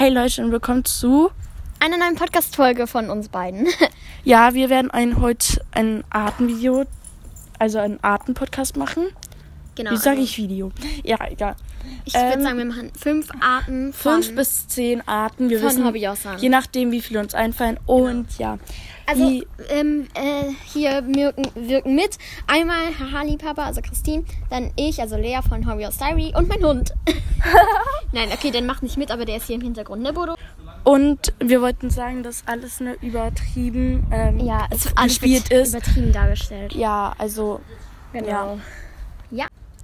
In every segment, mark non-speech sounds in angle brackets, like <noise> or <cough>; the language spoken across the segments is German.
Hey Leute und willkommen zu einer neuen Podcast-Folge von uns beiden. <laughs> Ja, wir werden ein, heute ein Artenvideo, also einen Arten-Podcast machen. Genau. Wie sage also ich Video? Ja, egal. Ich Ähm, würde sagen, wir machen fünf Arten von, Fünf bis zehn Arten. Wir von wissen, Hobbyaussahn. je nachdem, wie viele uns einfallen. Und ja. Also die, ähm, äh, hier wirken, wirken mit einmal Hahali Papa, also Christine, dann ich, also Lea von Hobby aus Diary und mein Hund. <laughs> Nein, okay, der macht nicht mit, aber der ist hier im Hintergrund, ne Bodo? und wir wollten sagen, dass alles nur übertrieben ähm, Ja, es gespielt ist. übertrieben dargestellt. Ja, also. Genau. Ja.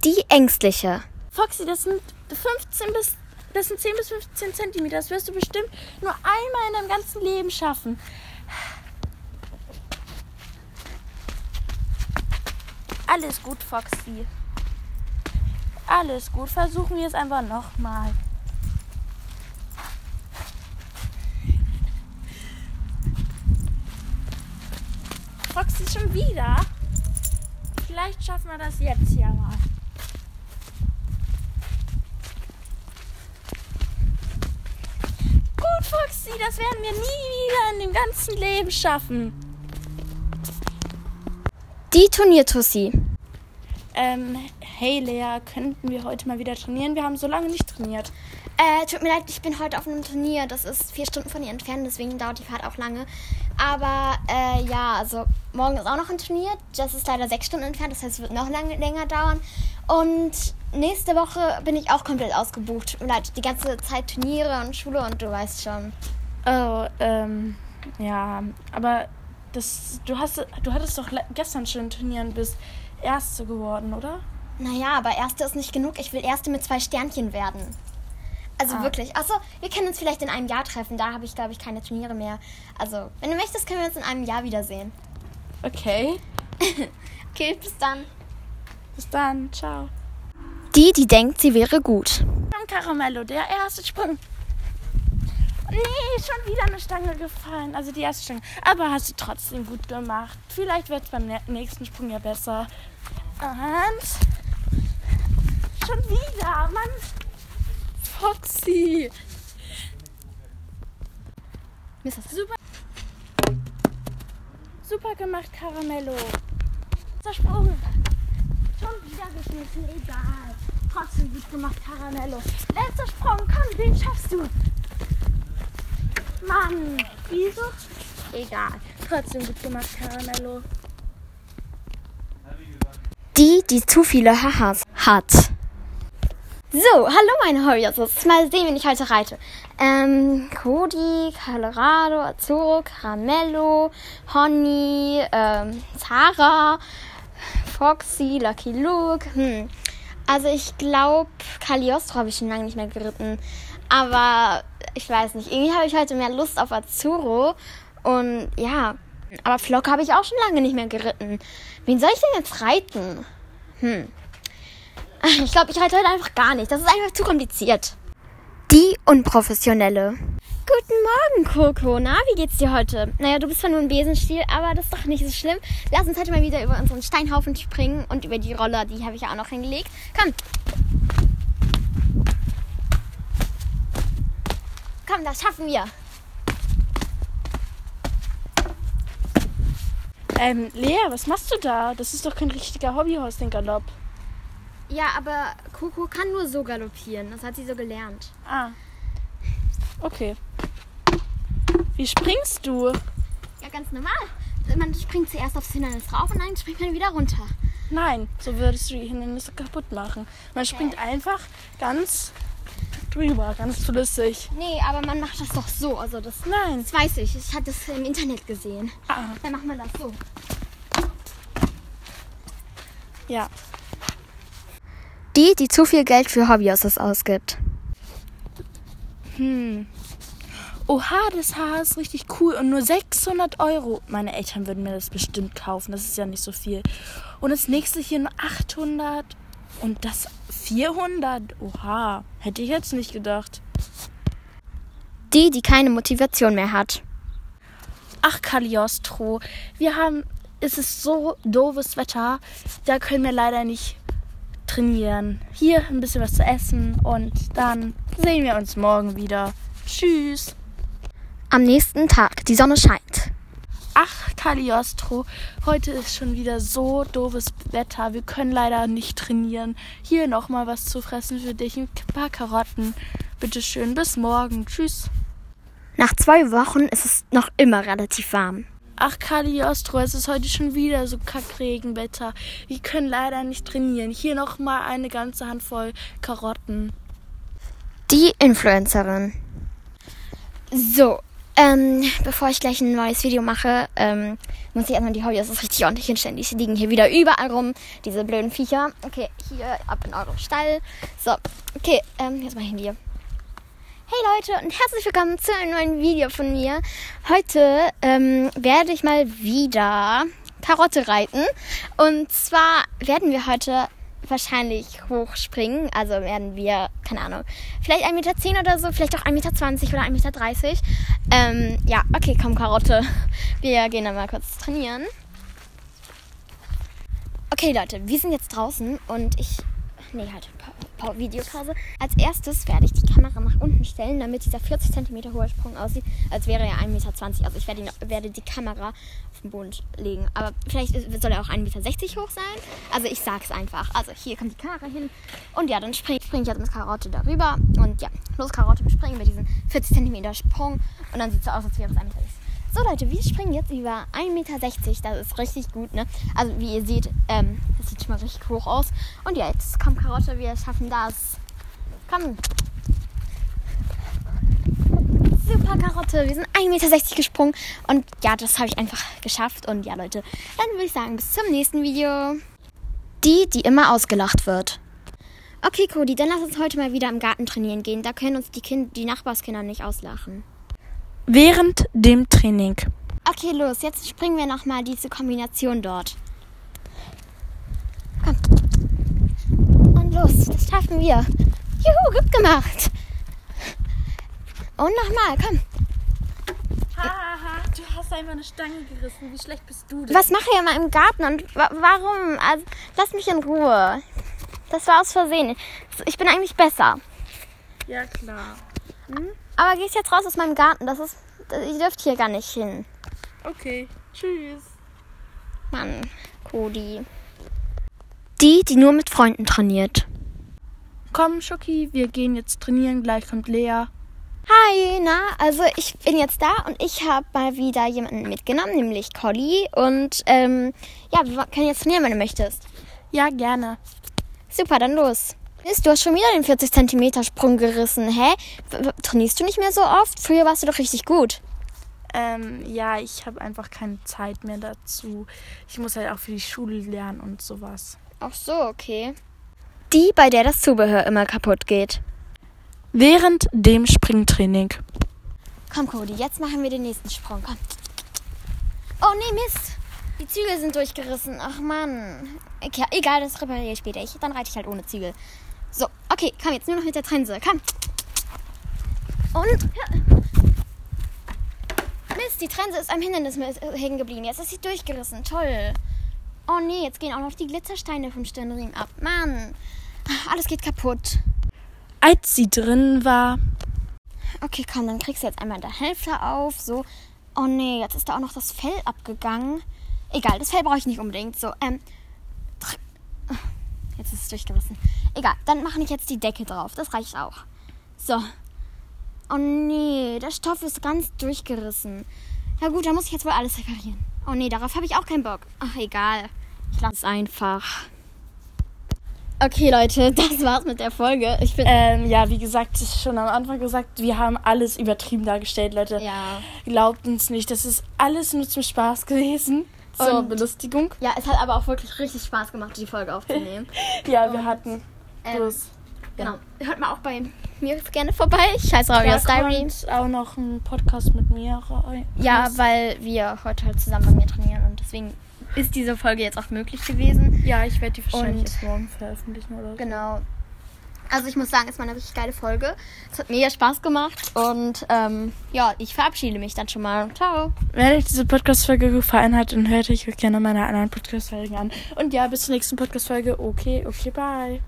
Die Ängstliche. Foxy, das sind 15 bis. Das sind 10 bis 15 Zentimeter. Das wirst du bestimmt nur einmal in deinem ganzen Leben schaffen. Alles gut, Foxy. Alles gut. Versuchen wir es einfach nochmal. Foxy schon wieder. Vielleicht schaffen wir das jetzt ja mal. Foxy, das werden wir nie wieder in dem ganzen Leben schaffen. Die Turniertussi. Ähm, hey Lea, könnten wir heute mal wieder trainieren? Wir haben so lange nicht trainiert. Äh, tut mir leid, ich bin heute auf einem Turnier. Das ist vier Stunden von hier entfernt, deswegen dauert die Fahrt auch lange. Aber äh, ja, also morgen ist auch noch ein Turnier. Das ist leider sechs Stunden entfernt, das heißt, es wird noch lange, länger dauern. Und nächste Woche bin ich auch komplett ausgebucht. Tut mir leid, die ganze Zeit Turniere und Schule und du weißt schon. Oh, ähm, ja, aber das, du hast, du hattest doch gestern schon ein Turnier und bist Erste geworden, oder? Naja, aber Erste ist nicht genug. Ich will Erste mit zwei Sternchen werden. Also Ah. wirklich. Achso, wir können uns vielleicht in einem Jahr treffen. Da habe ich, glaube ich, keine Turniere mehr. Also, wenn du möchtest, können wir uns in einem Jahr wiedersehen. Okay, <laughs> Okay, bis dann. bis dann, ciao. Die, die denkt, sie wäre gut. Caramello, der erste Sprung. Nee, schon wieder eine Stange gefallen. Also die erste Stange. Aber hast du trotzdem gut gemacht. Vielleicht wird es beim nä- nächsten Sprung ja besser. Und. Schon wieder, Mann. Foxy. Super. Super gemacht, Caramello. Der Sprung. Schon wieder geschmissen, egal. Trotzdem gut gemacht, Caramello. Letzter Sprung, komm, den schaffst du. Mann, wieso? Egal. Trotzdem gut gemacht, Caramello. Die, die zu viele Hahas hat. So, hallo meine Hobbyos. Mal sehen, wen ich heute reite. Ähm, Cody, Colorado, Azuro, Caramello, Honey, ähm, Zara, Foxy, Lucky Luke. Hm. Also ich glaube, Cagliostro habe ich schon lange nicht mehr geritten. Aber ich weiß nicht, irgendwie habe ich heute mehr Lust auf Azuro. Und ja, aber Flock habe ich auch schon lange nicht mehr geritten. Wen soll ich denn jetzt reiten? Hm. Ich glaube, ich reite heute einfach gar nicht. Das ist einfach zu kompliziert. Die Unprofessionelle. Guten Morgen, Coco. Na, wie geht's dir heute? Naja, du bist zwar nur ein Besenstiel, aber das ist doch nicht so schlimm. Lass uns heute mal wieder über unseren Steinhaufen springen und über die Roller, die habe ich ja auch noch hingelegt. Komm. Komm, das schaffen wir. Ähm, Lea, was machst du da? Das ist doch kein richtiger Hobbyhorse, den Galopp. Ja, aber Coco kann nur so galoppieren. Das hat sie so gelernt. Ah. Okay. Wie springst du? Ja, ganz normal. Man springt zuerst aufs Hindernis drauf und dann springt man wieder runter. Nein, so würdest du die Hindernisse kaputt machen. Man springt einfach ganz drüber, ganz flüssig. Nee, aber man macht das doch so. Also das, Nein. das weiß ich. Ich hatte das im Internet gesehen. Ah, Dann macht man das so. ja. Die, die zu viel Geld für Hobbys ausgibt. Hm. Oha, das Haar ist richtig cool und nur 600 Euro. Meine Eltern würden mir das bestimmt kaufen. Das ist ja nicht so viel. Und das nächste hier nur 800 und das 400. Oha, hätte ich jetzt nicht gedacht. Die, die keine Motivation mehr hat. Ach, Cagliostro, wir haben, es ist so doofes Wetter, da können wir leider nicht trainieren. Hier ein bisschen was zu essen und dann sehen wir uns morgen wieder. Tschüss. Am nächsten Tag, die Sonne scheint. Ach, Cagliostro, heute ist schon wieder so doofes Wetter. Wir können leider nicht trainieren. Hier nochmal was zu fressen für dich. Ein paar Karotten. Bitteschön, bis morgen. Tschüss. Nach zwei Wochen ist es noch immer relativ warm. Ach, Cagliostro, es ist heute schon wieder so Kackregenwetter. Wir können leider nicht trainieren. Hier nochmal eine ganze Handvoll Karotten. Die Influencerin. So, ähm, bevor ich gleich ein neues Video mache, ähm, muss ich erstmal die Hobbys richtig ordentlich hinstellen. Die liegen hier wieder überall rum, diese blöden Viecher. Okay, hier ab in euren Stall. So, okay, ähm, jetzt mein Handy. Hey Leute und herzlich willkommen zu einem neuen Video von mir. Heute ähm, werde ich mal wieder Karotte reiten. Und zwar werden wir heute wahrscheinlich hochspringen. Also werden wir, keine Ahnung, vielleicht 1,10 Meter oder so, vielleicht auch 1,20 Meter oder 1,30 Meter. Ähm, ja, okay, komm, Karotte. Wir gehen dann mal kurz trainieren. Okay, Leute, wir sind jetzt draußen und ich. Nee, halt. Videopause. Als erstes werde ich die Kamera nach unten stellen, damit dieser 40 cm hohe Sprung aussieht, als wäre er 1,20 Meter. Also ich werde, ihn, werde, die Kamera auf den Boden legen. Aber vielleicht soll er auch 1,60 Meter hoch sein. Also ich sag's einfach. Also hier kommt die Kamera hin. Und ja, dann springe spring ich jetzt mit Karotte darüber. Und ja, los Karotte, wir springen über diesen 40 cm Sprung. Und dann sieht es so aus, als wäre es 1,60 Meter. So Leute, wir springen jetzt über 1,60 Meter. Das ist richtig gut, ne? Also wie ihr seht, ähm, das sieht schon mal richtig hoch aus. Und ja, jetzt kommt Karotte, wir schaffen das. Komm. Super Karotte, wir sind 1,60 Meter gesprungen. Und ja, das habe ich einfach geschafft. Und ja, Leute, dann würde ich sagen, bis zum nächsten Video. Die, die immer ausgelacht wird. Okay, Cody, dann lass uns heute mal wieder im Garten trainieren gehen. Da können uns die, kind die Nachbarskinder nicht auslachen. Während dem Training. Okay, los. Jetzt springen wir nochmal diese Kombination dort. Komm. Und los. Das schaffen wir. Juhu, gut gemacht. Und nochmal, komm. Haha, du hast einfach eine Stange gerissen. Wie schlecht bist du denn? Was mache ich immer im Garten und wa warum? Also, lass mich in Ruhe. Das war aus Versehen. Ich bin eigentlich besser. Ja, klar. Hm? Aber gehst jetzt raus aus meinem Garten. Das ist. Ich dürfte hier gar nicht hin. Okay, tschüss. Mann, Cody. Die, die nur mit Freunden trainiert. Komm, Schoki, wir gehen jetzt trainieren. Gleich kommt Lea. Hi, na, also ich bin jetzt da und ich habe mal wieder jemanden mitgenommen, nämlich Colly. Und ähm, ja, wir können jetzt trainieren, wenn du möchtest. Ja, gerne. Super, dann los. Mist, du hast schon wieder den 40 cm Sprung gerissen. Hä? Trainierst du nicht mehr so oft? Früher warst du doch richtig gut. Ähm, ja, ich habe einfach keine Zeit mehr dazu. Ich muss halt auch für die Schule lernen und sowas. Ach so, okay. Die, bei der das Zubehör immer kaputt geht. Während dem Springtraining. Komm, Cody, jetzt machen wir den nächsten Sprung. Komm. Oh nee, Mist. Die Zügel sind durchgerissen. Ach Mann. Okay, egal, das repariere ich später. Ich, dann reite ich halt ohne Zügel. So, okay, komm jetzt nur noch mit der Trense. Komm. Und. Mist, die Trense ist am Hindernis hängen geblieben. Jetzt ist sie durchgerissen. Toll. Oh nee, jetzt gehen auch noch die Glitzersteine vom Stirnriemen ab. Mann. Alles geht kaputt. Als sie drin war. Okay, komm, dann kriegst du jetzt einmal der Hälfte auf. So. Oh nee, jetzt ist da auch noch das Fell abgegangen. Egal, das Fell brauche ich nicht unbedingt. So, ähm. Jetzt ist es durchgerissen. Egal, dann mache ich jetzt die Decke drauf. Das reicht auch. So. Oh nee, der Stoff ist ganz durchgerissen. Ja gut, dann muss ich jetzt wohl alles reparieren. Oh nee, darauf habe ich auch keinen Bock. Ach, egal. Ich lasse es einfach. Okay, Leute, <laughs> das war's mit der Folge. Ich bin. Ähm, ja, wie gesagt, schon am Anfang gesagt, wir haben alles übertrieben dargestellt, Leute. Ja. Glaubt uns nicht. Das ist alles nur zum Spaß gewesen. Zur Und- Belustigung. Ja, es hat aber auch wirklich richtig Spaß gemacht, die Folge aufzunehmen. <laughs> Ja, wir Und, hatten. ähm, Genau. Hört mal auch bei mir gerne vorbei. Ich heiße Da Ravios Diary. kommt auch noch ein Podcast mit mir. Ja, weil wir heute halt zusammen bei mir trainieren und deswegen ist diese Folge jetzt auch möglich gewesen. Ja, ich werde die wahrscheinlich Und- erst morgen veröffentlichen oder so. Genau. Also ich muss sagen, es war eine richtig geile Folge. Es hat mega Spaß gemacht und ähm, ja, ich verabschiede mich dann schon mal. Ciao. Wenn euch diese Podcast-Folge gefallen hat, dann hört euch gerne meine anderen Podcast-Folgen an. Und ja, bis zur nächsten Podcast-Folge. Okay, okay, bye.